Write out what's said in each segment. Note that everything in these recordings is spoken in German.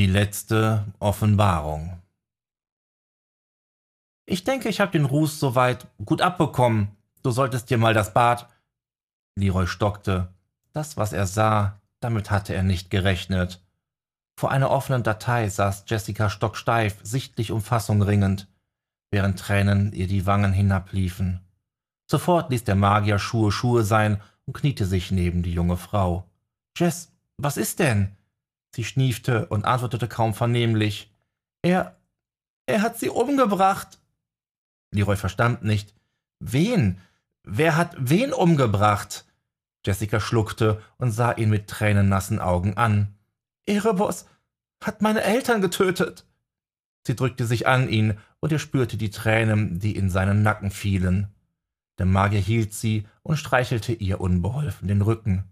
Die letzte Offenbarung. Ich denke, ich habe den Ruß soweit gut abbekommen. Du solltest dir mal das Bad. Leroy stockte. Das, was er sah, damit hatte er nicht gerechnet. Vor einer offenen Datei saß Jessica stocksteif, sichtlich um Fassung ringend, während Tränen ihr die Wangen hinabliefen. Sofort ließ der Magier Schuhe Schuhe sein und kniete sich neben die junge Frau. Jess, was ist denn? Sie schniefte und antwortete kaum vernehmlich. Er. er hat sie umgebracht. Leroy verstand nicht. Wen? Wer hat wen umgebracht? Jessica schluckte und sah ihn mit tränennassen Augen an. Erebos hat meine Eltern getötet. Sie drückte sich an ihn, und er spürte die Tränen, die in seinen Nacken fielen. Der Magier hielt sie und streichelte ihr unbeholfen den Rücken.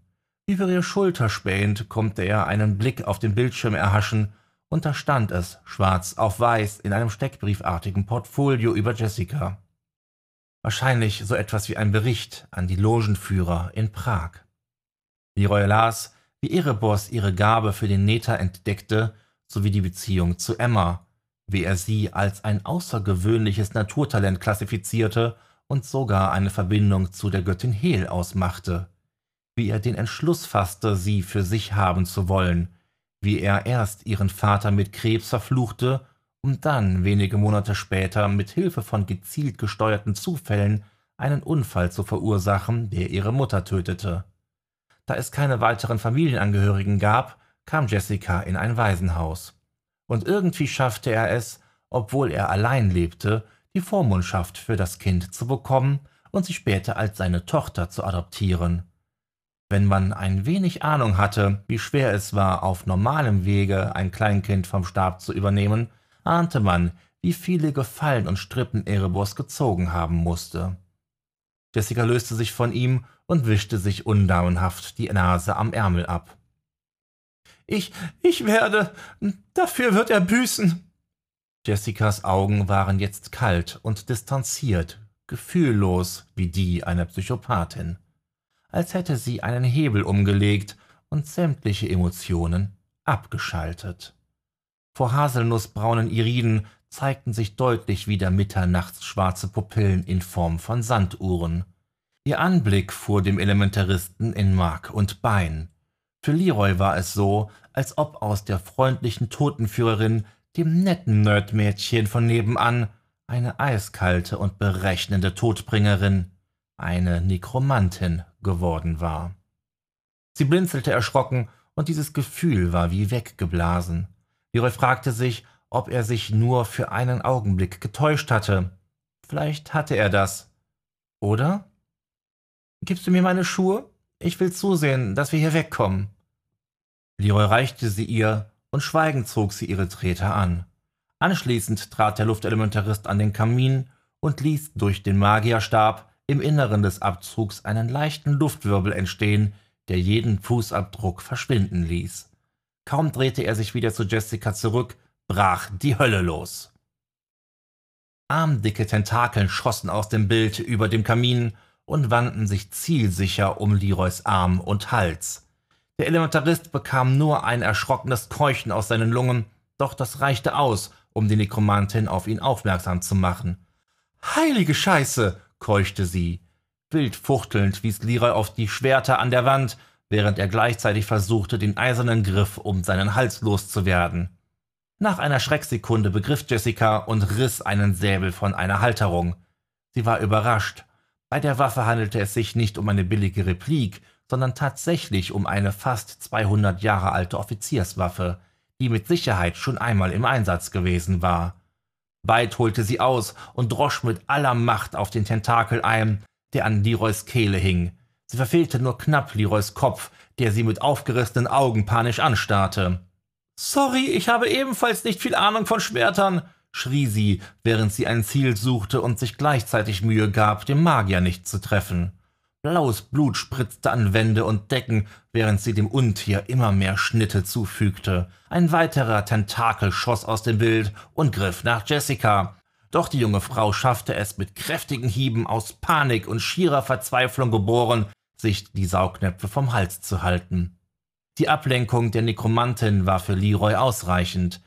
Über ihre Schulter spähend konnte er einen Blick auf den Bildschirm erhaschen, und da stand es, schwarz auf weiß, in einem steckbriefartigen Portfolio über Jessica. Wahrscheinlich so etwas wie ein Bericht an die Logenführer in Prag. Leroy las, wie Erebos ihre Gabe für den Neter entdeckte, sowie die Beziehung zu Emma, wie er sie als ein außergewöhnliches Naturtalent klassifizierte und sogar eine Verbindung zu der Göttin Hel ausmachte wie er den Entschluss fasste, sie für sich haben zu wollen, wie er erst ihren Vater mit Krebs verfluchte, um dann wenige Monate später mit Hilfe von gezielt gesteuerten Zufällen einen Unfall zu verursachen, der ihre Mutter tötete. Da es keine weiteren Familienangehörigen gab, kam Jessica in ein Waisenhaus. Und irgendwie schaffte er es, obwohl er allein lebte, die Vormundschaft für das Kind zu bekommen und sie später als seine Tochter zu adoptieren. Wenn man ein wenig Ahnung hatte, wie schwer es war, auf normalem Wege ein Kleinkind vom Stab zu übernehmen, ahnte man, wie viele Gefallen und Strippen Erebos gezogen haben musste. Jessica löste sich von ihm und wischte sich undaumenhaft die Nase am Ärmel ab. Ich, ich werde, dafür wird er büßen. Jessicas Augen waren jetzt kalt und distanziert, gefühllos wie die einer Psychopathin als hätte sie einen Hebel umgelegt und sämtliche Emotionen abgeschaltet. Vor haselnussbraunen Iriden zeigten sich deutlich wieder mitternachts schwarze Pupillen in Form von Sanduhren. Ihr Anblick fuhr dem Elementaristen in Mark und Bein. Für Leroy war es so, als ob aus der freundlichen Totenführerin, dem netten Nerdmädchen von nebenan, eine eiskalte und berechnende Todbringerin, eine Nekromantin geworden war. Sie blinzelte erschrocken, und dieses Gefühl war wie weggeblasen. Leroy fragte sich, ob er sich nur für einen Augenblick getäuscht hatte. Vielleicht hatte er das. Oder? Gibst du mir meine Schuhe? Ich will zusehen, dass wir hier wegkommen. Leroy reichte sie ihr, und schweigend zog sie ihre Treter an. Anschließend trat der Luftelementarist an den Kamin und ließ durch den Magierstab im Inneren des Abzugs einen leichten Luftwirbel entstehen, der jeden Fußabdruck verschwinden ließ. Kaum drehte er sich wieder zu Jessica zurück, brach die Hölle los. Armdicke Tentakeln schossen aus dem Bild über dem Kamin und wandten sich zielsicher um Leroys Arm und Hals. Der Elementarist bekam nur ein erschrockenes Keuchen aus seinen Lungen, doch das reichte aus, um die Nekromantin auf ihn aufmerksam zu machen. Heilige Scheiße! Keuchte sie. Wild fuchtelnd wies Leroy auf die Schwerter an der Wand, während er gleichzeitig versuchte, den eisernen Griff um seinen Hals loszuwerden. Nach einer Schrecksekunde begriff Jessica und riss einen Säbel von einer Halterung. Sie war überrascht. Bei der Waffe handelte es sich nicht um eine billige Replik, sondern tatsächlich um eine fast 200 Jahre alte Offizierswaffe, die mit Sicherheit schon einmal im Einsatz gewesen war. Weit holte sie aus und drosch mit aller Macht auf den Tentakel ein, der an Leroys Kehle hing. Sie verfehlte nur knapp Leroys Kopf, der sie mit aufgerissenen Augen panisch anstarrte. Sorry, ich habe ebenfalls nicht viel Ahnung von Schwertern, schrie sie, während sie ein Ziel suchte und sich gleichzeitig Mühe gab, den Magier nicht zu treffen. Blaues Blut spritzte an Wände und Decken, während sie dem Untier immer mehr Schnitte zufügte. Ein weiterer Tentakel schoss aus dem Bild und griff nach Jessica. Doch die junge Frau schaffte es mit kräftigen Hieben aus Panik und schierer Verzweiflung geboren, sich die Saugnäpfe vom Hals zu halten. Die Ablenkung der Nekromantin war für Leroy ausreichend.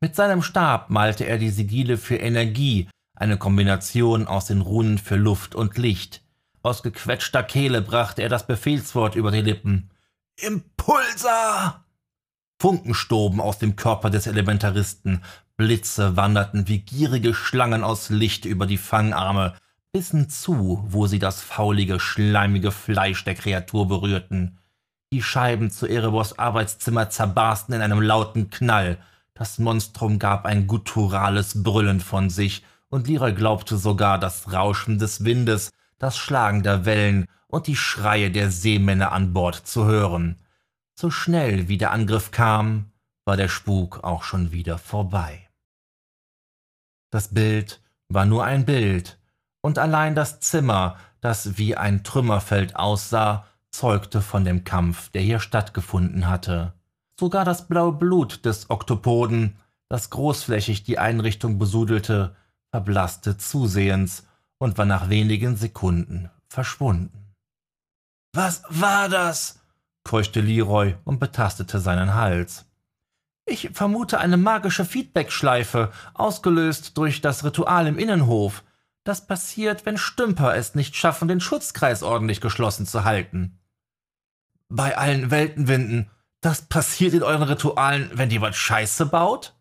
Mit seinem Stab malte er die Sigile für Energie, eine Kombination aus den Runen für Luft und Licht. Aus gequetschter Kehle brachte er das Befehlswort über die Lippen. Impulsa! Funken stoben aus dem Körper des Elementaristen, Blitze wanderten wie gierige Schlangen aus Licht über die Fangarme, bissen zu, wo sie das faulige, schleimige Fleisch der Kreatur berührten. Die Scheiben zu Erebos Arbeitszimmer zerbarsten in einem lauten Knall. Das Monstrum gab ein gutturales Brüllen von sich, und Leroy glaubte sogar das Rauschen des Windes, das Schlagen der Wellen und die Schreie der Seemänner an Bord zu hören. So schnell wie der Angriff kam, war der Spuk auch schon wieder vorbei. Das Bild war nur ein Bild, und allein das Zimmer, das wie ein Trümmerfeld aussah, zeugte von dem Kampf, der hier stattgefunden hatte. Sogar das blaue Blut des Oktopoden, das großflächig die Einrichtung besudelte, verblasste zusehends und war nach wenigen Sekunden verschwunden. Was war das? keuchte Leroy und betastete seinen Hals. Ich vermute eine magische Feedbackschleife, ausgelöst durch das Ritual im Innenhof. Das passiert, wenn Stümper es nicht schaffen, den Schutzkreis ordentlich geschlossen zu halten. Bei allen Weltenwinden, das passiert in euren Ritualen, wenn jemand Scheiße baut?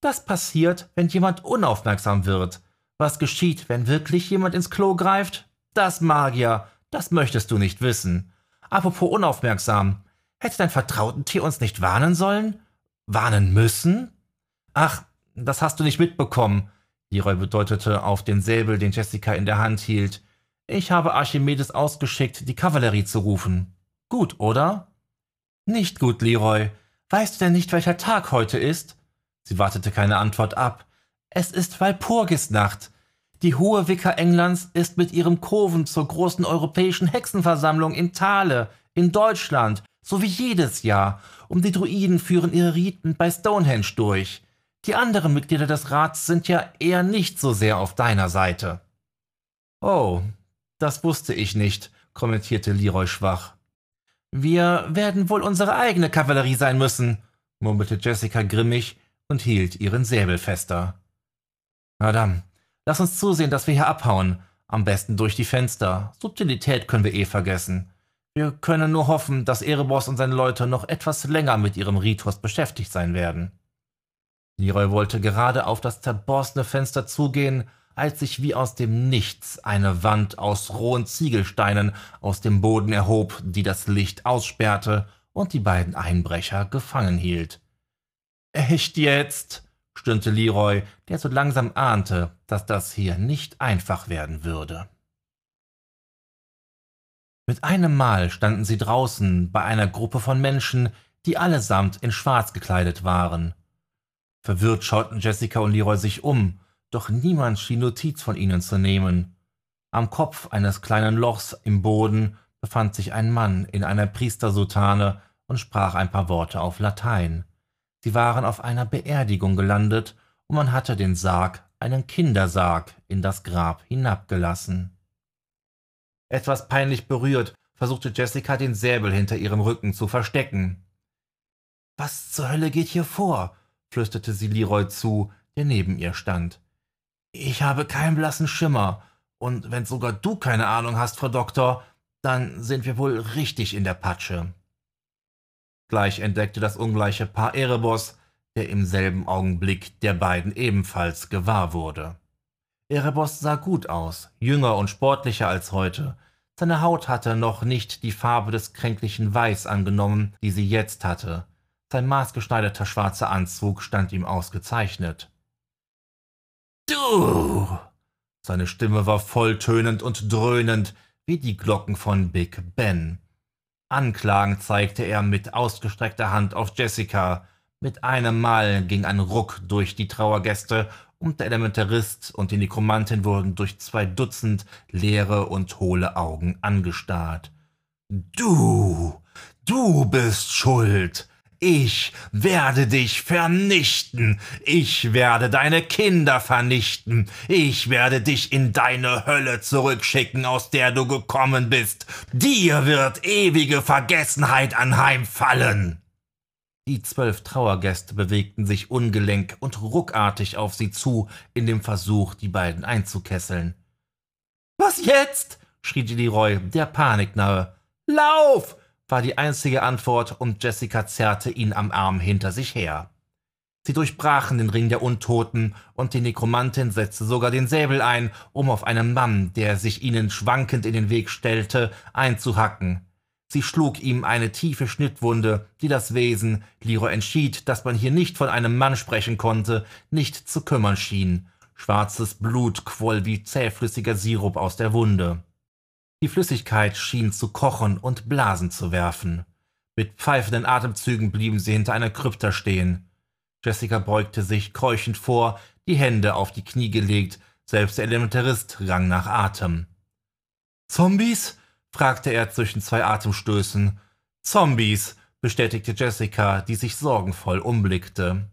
Das passiert, wenn jemand unaufmerksam wird. Was geschieht, wenn wirklich jemand ins Klo greift? Das Magier, das möchtest du nicht wissen. Apropos unaufmerksam. Hätte dein Vertrautentier uns nicht warnen sollen? Warnen müssen? Ach, das hast du nicht mitbekommen. Leroy bedeutete auf den Säbel, den Jessica in der Hand hielt. Ich habe Archimedes ausgeschickt, die Kavallerie zu rufen. Gut, oder? Nicht gut, Leroy. Weißt du denn nicht, welcher Tag heute ist? Sie wartete keine Antwort ab. Es ist Walpurgisnacht. Die hohe Wicker Englands ist mit ihrem Kurven zur großen europäischen Hexenversammlung in Thale, in Deutschland, so wie jedes Jahr, und die Druiden führen ihre Riten bei Stonehenge durch. Die anderen Mitglieder des Rats sind ja eher nicht so sehr auf deiner Seite. Oh, das wusste ich nicht, kommentierte Leroy schwach. Wir werden wohl unsere eigene Kavallerie sein müssen, murmelte Jessica grimmig und hielt ihren Säbel fester. Na dann, lass uns zusehen, dass wir hier abhauen. Am besten durch die Fenster. Subtilität können wir eh vergessen. Wir können nur hoffen, dass Erebos und seine Leute noch etwas länger mit ihrem Ritus beschäftigt sein werden. Leroy wollte gerade auf das zerborstene Fenster zugehen, als sich wie aus dem Nichts eine Wand aus rohen Ziegelsteinen aus dem Boden erhob, die das Licht aussperrte und die beiden Einbrecher gefangen hielt. Echt jetzt? Stöhnte Leroy, der so langsam ahnte, dass das hier nicht einfach werden würde. Mit einem Mal standen sie draußen bei einer Gruppe von Menschen, die allesamt in Schwarz gekleidet waren. Verwirrt schauten Jessica und Leroy sich um, doch niemand schien Notiz von ihnen zu nehmen. Am Kopf eines kleinen Lochs im Boden befand sich ein Mann in einer Priestersutane und sprach ein paar Worte auf Latein. Sie waren auf einer Beerdigung gelandet, und man hatte den Sarg, einen Kindersarg, in das Grab hinabgelassen. Etwas peinlich berührt, versuchte Jessica den Säbel hinter ihrem Rücken zu verstecken. Was zur Hölle geht hier vor? flüsterte sie Leroy zu, der neben ihr stand. Ich habe keinen blassen Schimmer, und wenn sogar du keine Ahnung hast, Frau Doktor, dann sind wir wohl richtig in der Patsche. Gleich entdeckte das ungleiche Paar Erebos, der im selben Augenblick der beiden ebenfalls gewahr wurde. Erebos sah gut aus, jünger und sportlicher als heute. Seine Haut hatte noch nicht die Farbe des kränklichen Weiß angenommen, die sie jetzt hatte. Sein maßgeschneiderter schwarzer Anzug stand ihm ausgezeichnet. Du! Seine Stimme war volltönend und dröhnend wie die Glocken von Big Ben. Anklagend zeigte er mit ausgestreckter Hand auf Jessica. Mit einem Mal ging ein Ruck durch die Trauergäste und der Elementarist und die Nekromantin wurden durch zwei Dutzend leere und hohle Augen angestarrt. Du, du bist schuld. Ich werde dich vernichten. Ich werde deine Kinder vernichten. Ich werde dich in deine Hölle zurückschicken, aus der du gekommen bist. Dir wird ewige Vergessenheit anheimfallen. Die zwölf Trauergäste bewegten sich ungelenk und ruckartig auf sie zu, in dem Versuch, die beiden einzukesseln. Was jetzt? schrie Leroy, der Panik nahe. Lauf! War die einzige Antwort und Jessica zerrte ihn am Arm hinter sich her. Sie durchbrachen den Ring der Untoten und die Nekromantin setzte sogar den Säbel ein, um auf einen Mann, der sich ihnen schwankend in den Weg stellte, einzuhacken. Sie schlug ihm eine tiefe Schnittwunde, die das Wesen, Liro entschied, dass man hier nicht von einem Mann sprechen konnte, nicht zu kümmern schien. Schwarzes Blut quoll wie zähflüssiger Sirup aus der Wunde. Die Flüssigkeit schien zu kochen und Blasen zu werfen. Mit pfeifenden Atemzügen blieben sie hinter einer Krypta stehen. Jessica beugte sich keuchend vor, die Hände auf die Knie gelegt, selbst der Elementarist rang nach Atem. Zombies? fragte er zwischen zwei Atemstößen. Zombies, bestätigte Jessica, die sich sorgenvoll umblickte.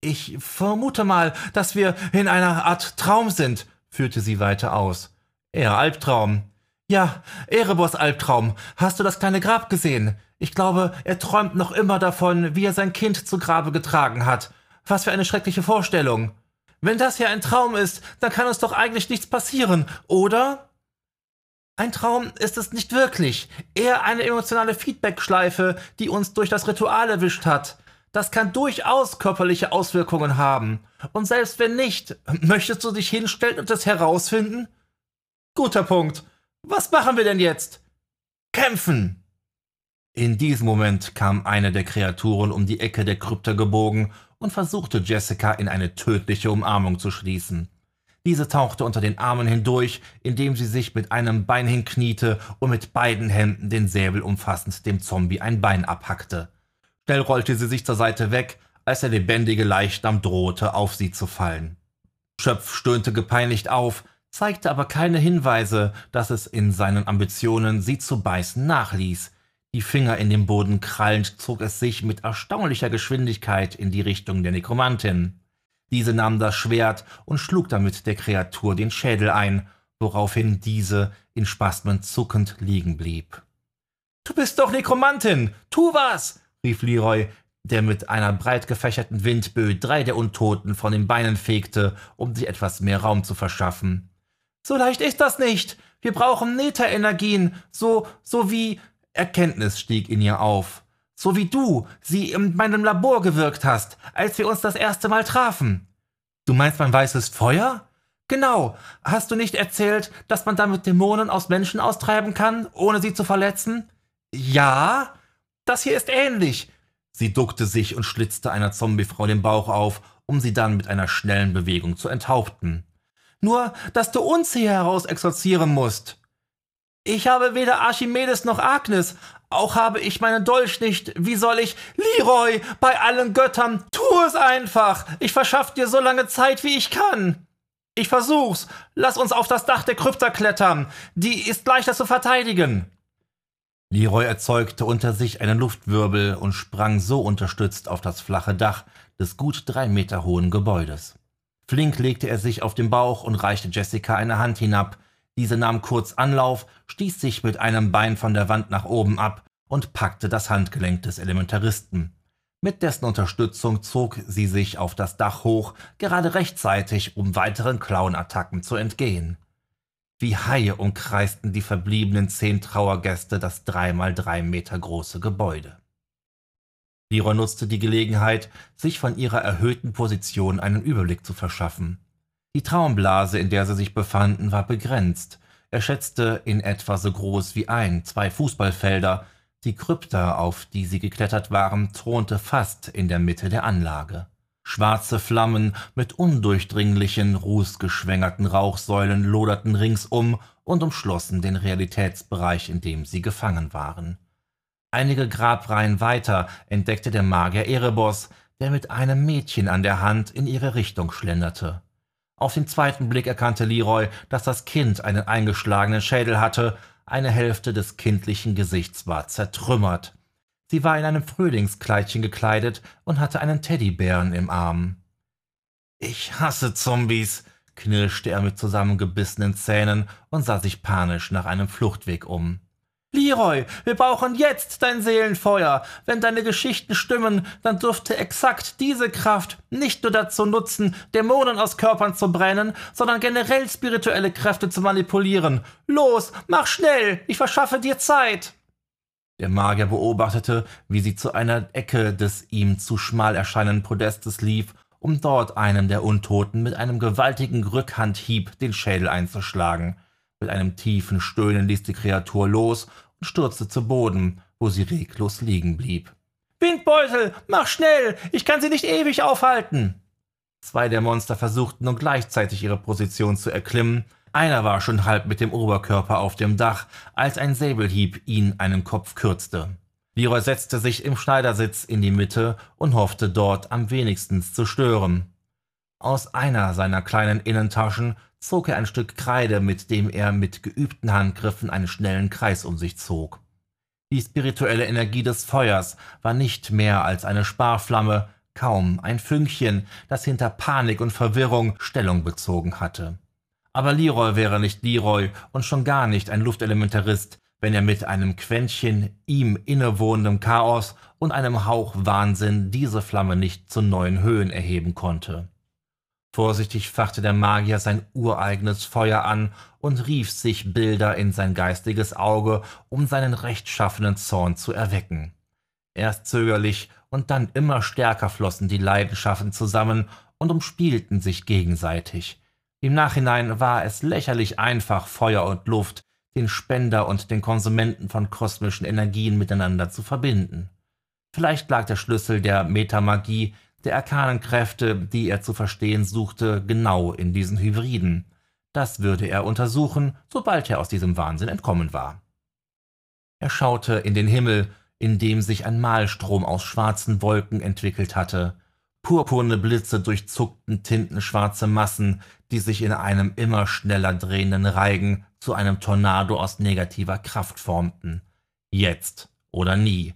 Ich vermute mal, dass wir in einer Art Traum sind, führte sie weiter aus. Eher Albtraum. Ja, Erebos Albtraum. Hast du das kleine Grab gesehen? Ich glaube, er träumt noch immer davon, wie er sein Kind zu Grabe getragen hat. Was für eine schreckliche Vorstellung. Wenn das hier ein Traum ist, dann kann uns doch eigentlich nichts passieren, oder? Ein Traum ist es nicht wirklich, eher eine emotionale Feedbackschleife, die uns durch das Ritual erwischt hat. Das kann durchaus körperliche Auswirkungen haben. Und selbst wenn nicht, möchtest du dich hinstellen und es herausfinden? Guter Punkt. Was machen wir denn jetzt? Kämpfen! In diesem Moment kam eine der Kreaturen um die Ecke der Krypta gebogen und versuchte Jessica in eine tödliche Umarmung zu schließen. Diese tauchte unter den Armen hindurch, indem sie sich mit einem Bein hinkniete und mit beiden Händen den Säbel umfassend dem Zombie ein Bein abhackte. Schnell rollte sie sich zur Seite weg, als der lebendige Leichnam drohte, auf sie zu fallen. Schöpf stöhnte gepeinigt auf, zeigte aber keine Hinweise, dass es in seinen Ambitionen, sie zu beißen, nachließ. Die Finger in den Boden krallend zog es sich mit erstaunlicher Geschwindigkeit in die Richtung der Nekromantin. Diese nahm das Schwert und schlug damit der Kreatur den Schädel ein, woraufhin diese in Spasmen zuckend liegen blieb. Du bist doch Nekromantin! Tu was! rief Leroy, der mit einer breit gefächerten Windböe drei der Untoten von den Beinen fegte, um sich etwas mehr Raum zu verschaffen. So leicht ist das nicht. Wir brauchen Neta-Energien, so, so wie Erkenntnis stieg in ihr auf. So wie du sie in meinem Labor gewirkt hast, als wir uns das erste Mal trafen. Du meinst mein weißes Feuer? Genau. Hast du nicht erzählt, dass man damit Dämonen aus Menschen austreiben kann, ohne sie zu verletzen? Ja. Das hier ist ähnlich. Sie duckte sich und schlitzte einer Zombiefrau den Bauch auf, um sie dann mit einer schnellen Bewegung zu enthaupten. Nur, dass du uns hier heraus exorzieren musst. Ich habe weder Archimedes noch Agnes, auch habe ich meinen Dolch nicht. Wie soll ich? Leroy, bei allen Göttern, tu es einfach. Ich verschaff dir so lange Zeit, wie ich kann. Ich versuch's. Lass uns auf das Dach der Krypta klettern. Die ist leichter zu verteidigen. Leroy erzeugte unter sich einen Luftwirbel und sprang so unterstützt auf das flache Dach des gut drei Meter hohen Gebäudes. Flink legte er sich auf den Bauch und reichte Jessica eine Hand hinab. Diese nahm kurz Anlauf, stieß sich mit einem Bein von der Wand nach oben ab und packte das Handgelenk des Elementaristen. Mit dessen Unterstützung zog sie sich auf das Dach hoch, gerade rechtzeitig, um weiteren Clown-Attacken zu entgehen. Wie Haie umkreisten die verbliebenen zehn Trauergäste das dreimal drei Meter große Gebäude. Leroy nutzte die Gelegenheit, sich von ihrer erhöhten Position einen Überblick zu verschaffen. Die Traumblase, in der sie sich befanden, war begrenzt. Er schätzte in etwa so groß wie ein, zwei Fußballfelder. Die Krypta, auf die sie geklettert waren, thronte fast in der Mitte der Anlage. Schwarze Flammen mit undurchdringlichen, rußgeschwängerten Rauchsäulen loderten ringsum und umschlossen den Realitätsbereich, in dem sie gefangen waren. Einige Grabreihen weiter entdeckte der Magier Erebos, der mit einem Mädchen an der Hand in ihre Richtung schlenderte. Auf den zweiten Blick erkannte Leroy, dass das Kind einen eingeschlagenen Schädel hatte, eine Hälfte des kindlichen Gesichts war zertrümmert. Sie war in einem Frühlingskleidchen gekleidet und hatte einen Teddybären im Arm. Ich hasse Zombies, knirschte er mit zusammengebissenen Zähnen und sah sich panisch nach einem Fluchtweg um. Leroy, wir brauchen jetzt dein Seelenfeuer. Wenn deine Geschichten stimmen, dann dürfte exakt diese Kraft nicht nur dazu nutzen, Dämonen aus Körpern zu brennen, sondern generell spirituelle Kräfte zu manipulieren. Los, mach schnell, ich verschaffe dir Zeit. Der Magier beobachtete, wie sie zu einer Ecke des ihm zu schmal erscheinenden Podestes lief, um dort einem der Untoten mit einem gewaltigen Rückhandhieb den Schädel einzuschlagen. Mit einem tiefen Stöhnen ließ die Kreatur los und stürzte zu Boden, wo sie reglos liegen blieb. Windbeutel, mach schnell, ich kann sie nicht ewig aufhalten. Zwei der Monster versuchten nun gleichzeitig ihre Position zu erklimmen. Einer war schon halb mit dem Oberkörper auf dem Dach, als ein Säbelhieb ihn einen Kopf kürzte. Leroy setzte sich im Schneidersitz in die Mitte und hoffte dort am wenigsten zu stören. Aus einer seiner kleinen Innentaschen zog er ein Stück Kreide, mit dem er mit geübten Handgriffen einen schnellen Kreis um sich zog. Die spirituelle Energie des Feuers war nicht mehr als eine Sparflamme, kaum ein Fünkchen, das hinter Panik und Verwirrung Stellung bezogen hatte. Aber Leroy wäre nicht Leroy und schon gar nicht ein Luftelementarist, wenn er mit einem Quäntchen ihm innewohnendem Chaos und einem Hauch Wahnsinn diese Flamme nicht zu neuen Höhen erheben konnte. Vorsichtig fachte der Magier sein ureigenes Feuer an und rief sich Bilder in sein geistiges Auge, um seinen rechtschaffenen Zorn zu erwecken. Erst zögerlich und dann immer stärker flossen die Leidenschaften zusammen und umspielten sich gegenseitig. Im Nachhinein war es lächerlich einfach, Feuer und Luft, den Spender und den Konsumenten von kosmischen Energien miteinander zu verbinden. Vielleicht lag der Schlüssel der Metamagie der arkanen Kräfte, die er zu verstehen suchte, genau in diesen Hybriden. Das würde er untersuchen, sobald er aus diesem Wahnsinn entkommen war. Er schaute in den Himmel, in dem sich ein Malstrom aus schwarzen Wolken entwickelt hatte. Purpurne Blitze durchzuckten tintenschwarze Massen, die sich in einem immer schneller drehenden Reigen zu einem Tornado aus negativer Kraft formten. Jetzt oder nie.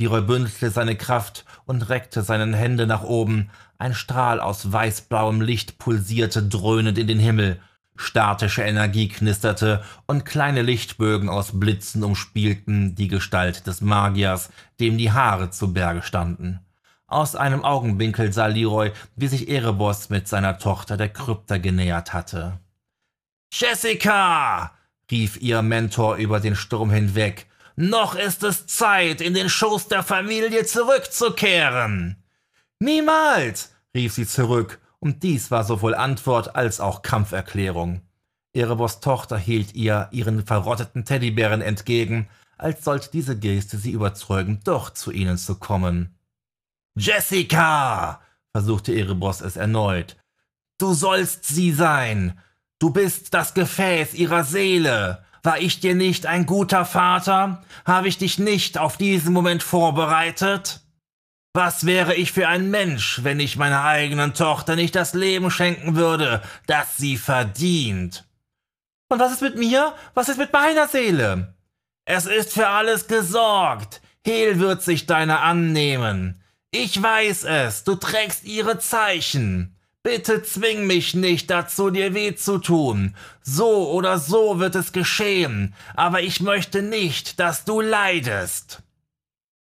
Leroy bündelte seine Kraft und reckte seine Hände nach oben. Ein Strahl aus weißblauem Licht pulsierte dröhnend in den Himmel. Statische Energie knisterte und kleine Lichtbögen aus Blitzen umspielten die Gestalt des Magiers, dem die Haare zu Berge standen. Aus einem Augenwinkel sah Leroy, wie sich Erebos mit seiner Tochter der Krypta genähert hatte. Jessica! rief ihr Mentor über den Sturm hinweg. Noch ist es Zeit, in den Schoß der Familie zurückzukehren. Niemals, rief sie zurück, und dies war sowohl Antwort als auch Kampferklärung. Erebos Tochter hielt ihr ihren verrotteten Teddybären entgegen, als sollte diese Geste sie überzeugen, doch zu ihnen zu kommen. Jessica! versuchte Erebos es erneut. Du sollst sie sein. Du bist das Gefäß ihrer Seele. War ich dir nicht ein guter Vater? Habe ich dich nicht auf diesen Moment vorbereitet? Was wäre ich für ein Mensch, wenn ich meiner eigenen Tochter nicht das Leben schenken würde, das sie verdient? Und was ist mit mir? Was ist mit meiner Seele? Es ist für alles gesorgt. Hel wird sich deiner annehmen. Ich weiß es, du trägst ihre Zeichen. Bitte zwing mich nicht dazu, dir weh zu tun. So oder so wird es geschehen, aber ich möchte nicht, dass du leidest.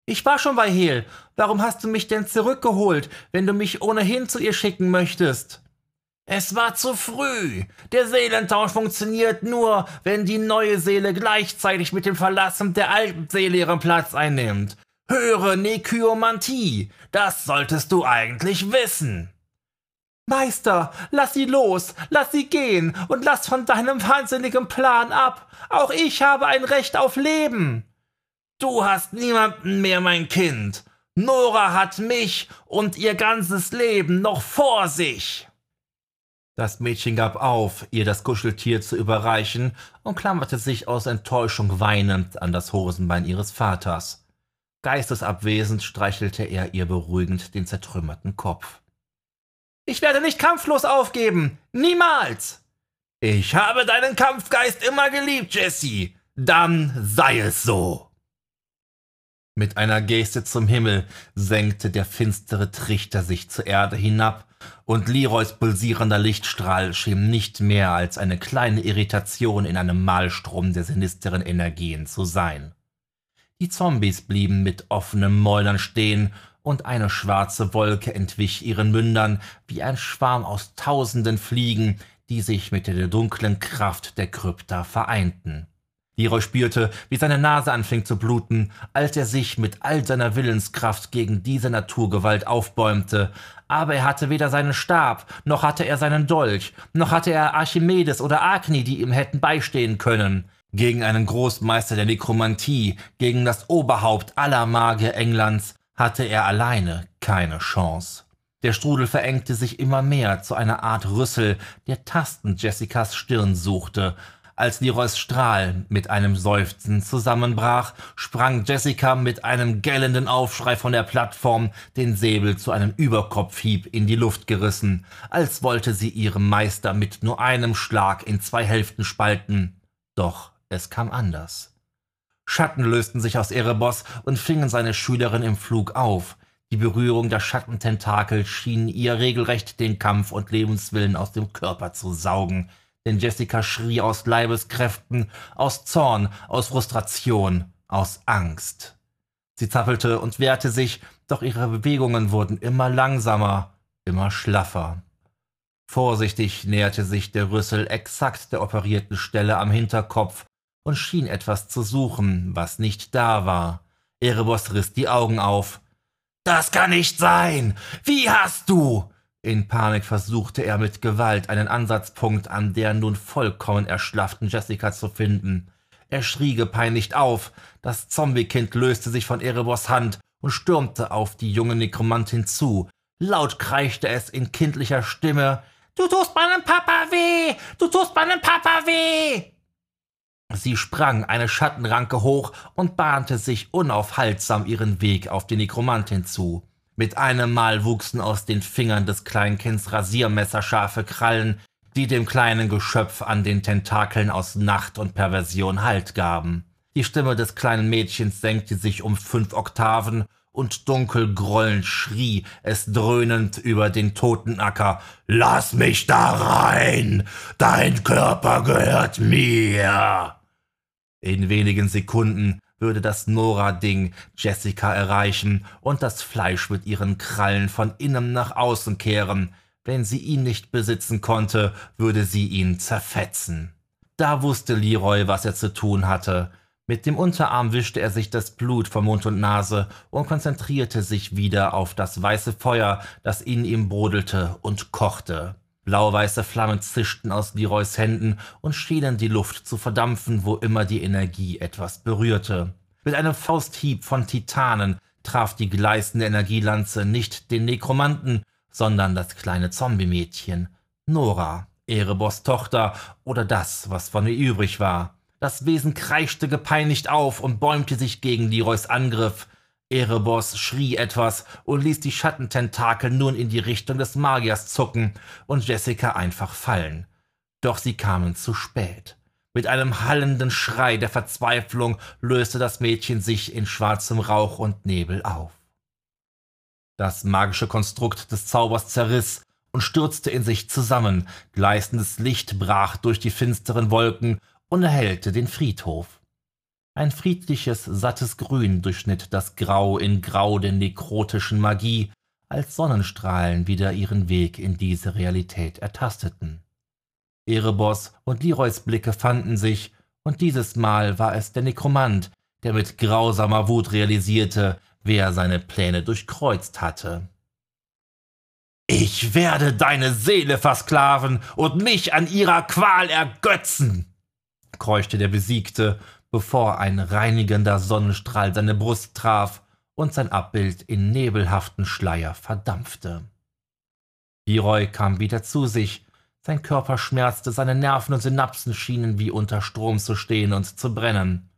Ich war schon bei Hel. Warum hast du mich denn zurückgeholt, wenn du mich ohnehin zu ihr schicken möchtest? Es war zu früh. Der Seelentausch funktioniert nur, wenn die neue Seele gleichzeitig mit dem Verlassen der alten Seele ihren Platz einnimmt. Höre Nekyomantie. Das solltest du eigentlich wissen. Meister, lass sie los, lass sie gehen und lass von deinem wahnsinnigen Plan ab. Auch ich habe ein Recht auf Leben. Du hast niemanden mehr, mein Kind. Nora hat mich und ihr ganzes Leben noch vor sich. Das Mädchen gab auf, ihr das Kuscheltier zu überreichen und klammerte sich aus Enttäuschung weinend an das Hosenbein ihres Vaters. Geistesabwesend streichelte er ihr beruhigend den zertrümmerten Kopf. Ich werde nicht kampflos aufgeben. Niemals. Ich habe deinen Kampfgeist immer geliebt, Jesse. Dann sei es so. Mit einer Geste zum Himmel senkte der finstere Trichter sich zur Erde hinab, und Leroys pulsierender Lichtstrahl schien nicht mehr als eine kleine Irritation in einem Malstrom der sinisteren Energien zu sein. Die Zombies blieben mit offenen Mäulern stehen, und eine schwarze Wolke entwich ihren Mündern wie ein Schwarm aus tausenden Fliegen, die sich mit der dunklen Kraft der Krypta vereinten. Leroy spürte, wie seine Nase anfing zu bluten, als er sich mit all seiner Willenskraft gegen diese Naturgewalt aufbäumte, aber er hatte weder seinen Stab, noch hatte er seinen Dolch, noch hatte er Archimedes oder Agni, die ihm hätten beistehen können. Gegen einen Großmeister der Nekromantie, gegen das Oberhaupt aller Magier Englands, hatte er alleine keine Chance. Der Strudel verengte sich immer mehr zu einer Art Rüssel, der tastend Jessicas Stirn suchte, als Leroys Strahl mit einem Seufzen zusammenbrach, sprang Jessica mit einem gellenden Aufschrei von der Plattform, den Säbel zu einem Überkopfhieb in die Luft gerissen, als wollte sie ihrem Meister mit nur einem Schlag in zwei Hälften spalten. Doch es kam anders. Schatten lösten sich aus Erebos und fingen seine Schülerin im Flug auf. Die Berührung der Schattententakel schien ihr regelrecht den Kampf und Lebenswillen aus dem Körper zu saugen denn Jessica schrie aus Leibeskräften, aus Zorn, aus Frustration, aus Angst. Sie zappelte und wehrte sich, doch ihre Bewegungen wurden immer langsamer, immer schlaffer. Vorsichtig näherte sich der Rüssel exakt der operierten Stelle am Hinterkopf und schien etwas zu suchen, was nicht da war. Erebos riss die Augen auf. Das kann nicht sein! Wie hast du? In Panik versuchte er mit Gewalt einen Ansatzpunkt an der nun vollkommen erschlafften Jessica zu finden. Er schrie gepeinigt auf, das Zombiekind löste sich von Erebos Hand und stürmte auf die junge Nekromantin zu. Laut kreischte es in kindlicher Stimme Du tust meinem Papa weh. Du tust meinem Papa weh. Sie sprang eine Schattenranke hoch und bahnte sich unaufhaltsam ihren Weg auf die Nekromantin zu. Mit einem Mal wuchsen aus den Fingern des Kleinkinds rasiermesserscharfe Krallen, die dem kleinen Geschöpf an den Tentakeln aus Nacht und Perversion Halt gaben. Die Stimme des kleinen Mädchens senkte sich um fünf Oktaven, und dunkel grollend schrie es dröhnend über den toten Acker Lass mich da rein. Dein Körper gehört mir. In wenigen Sekunden würde das Nora-Ding Jessica erreichen und das Fleisch mit ihren Krallen von innen nach außen kehren. Wenn sie ihn nicht besitzen konnte, würde sie ihn zerfetzen. Da wusste Leroy, was er zu tun hatte. Mit dem Unterarm wischte er sich das Blut von Mund und Nase und konzentrierte sich wieder auf das weiße Feuer, das in ihm brodelte und kochte. Blau-weiße Flammen zischten aus Leroys Händen und schienen die Luft zu verdampfen, wo immer die Energie etwas berührte. Mit einem Fausthieb von Titanen traf die gleißende Energielanze nicht den Nekromanten, sondern das kleine Zombie-Mädchen, Nora, Erebos Tochter oder das, was von ihr übrig war. Das Wesen kreischte gepeinigt auf und bäumte sich gegen Leroys Angriff, Erebos schrie etwas und ließ die Schattententakel nun in die Richtung des Magiers zucken und Jessica einfach fallen. Doch sie kamen zu spät. Mit einem hallenden Schrei der Verzweiflung löste das Mädchen sich in schwarzem Rauch und Nebel auf. Das magische Konstrukt des Zaubers zerriss und stürzte in sich zusammen, gleißendes Licht brach durch die finsteren Wolken und erhellte den Friedhof. Ein friedliches, sattes Grün durchschnitt das Grau in Grau der nekrotischen Magie, als Sonnenstrahlen wieder ihren Weg in diese Realität ertasteten. Erebos und Leroys Blicke fanden sich, und dieses Mal war es der Nekromant, der mit grausamer Wut realisierte, wer seine Pläne durchkreuzt hatte. Ich werde deine Seele versklaven und mich an ihrer Qual ergötzen, keuchte der Besiegte bevor ein reinigender Sonnenstrahl seine Brust traf und sein Abbild in nebelhaften Schleier verdampfte. Leroy kam wieder zu sich, sein Körper schmerzte, seine Nerven und Synapsen schienen wie unter Strom zu stehen und zu brennen.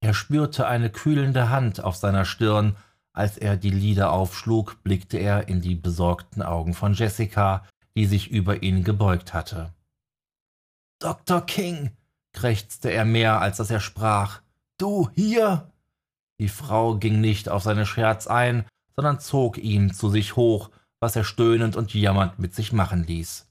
Er spürte eine kühlende Hand auf seiner Stirn, als er die Lider aufschlug, blickte er in die besorgten Augen von Jessica, die sich über ihn gebeugt hatte. Dr. King, krächzte er mehr, als dass er sprach. Du hier? Die Frau ging nicht auf seine Scherz ein, sondern zog ihn zu sich hoch, was er stöhnend und jammernd mit sich machen ließ.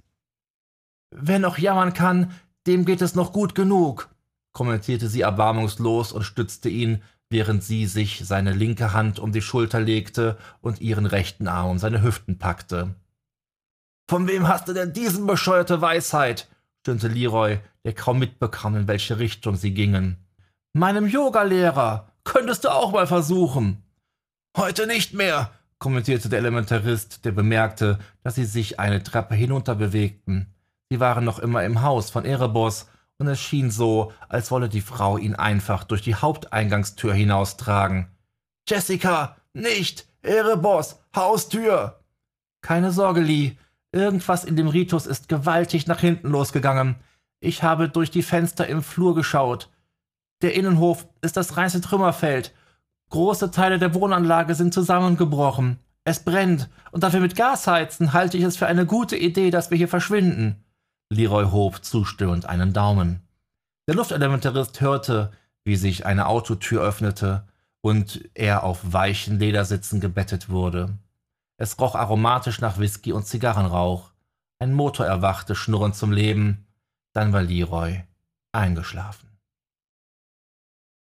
Wer noch jammern kann, dem geht es noch gut genug, kommentierte sie erbarmungslos und stützte ihn, während sie sich seine linke Hand um die Schulter legte und ihren rechten Arm um seine Hüften packte. Von wem hast du denn diesen bescheuerte Weisheit? stöhnte Leroy, der kaum mitbekam, in welche Richtung sie gingen. Meinem Yogalehrer. Könntest du auch mal versuchen. Heute nicht mehr, kommentierte der Elementarist, der bemerkte, dass sie sich eine Treppe hinunter bewegten. Sie waren noch immer im Haus von Erebos, und es schien so, als wolle die Frau ihn einfach durch die Haupteingangstür hinaustragen. Jessica, nicht! Erebos, Haustür! Keine Sorge, Lee. Irgendwas in dem Ritus ist gewaltig nach hinten losgegangen. Ich habe durch die Fenster im Flur geschaut. Der Innenhof ist das reinste Trümmerfeld. Große Teile der Wohnanlage sind zusammengebrochen. Es brennt, und dafür mit Gas heizen halte ich es für eine gute Idee, dass wir hier verschwinden. Leroy hob zustimmend einen Daumen. Der Luftelementarist hörte, wie sich eine Autotür öffnete und er auf weichen Ledersitzen gebettet wurde. Es roch aromatisch nach Whisky und Zigarrenrauch. Ein Motor erwachte schnurrend zum Leben. Dann war Leroy eingeschlafen.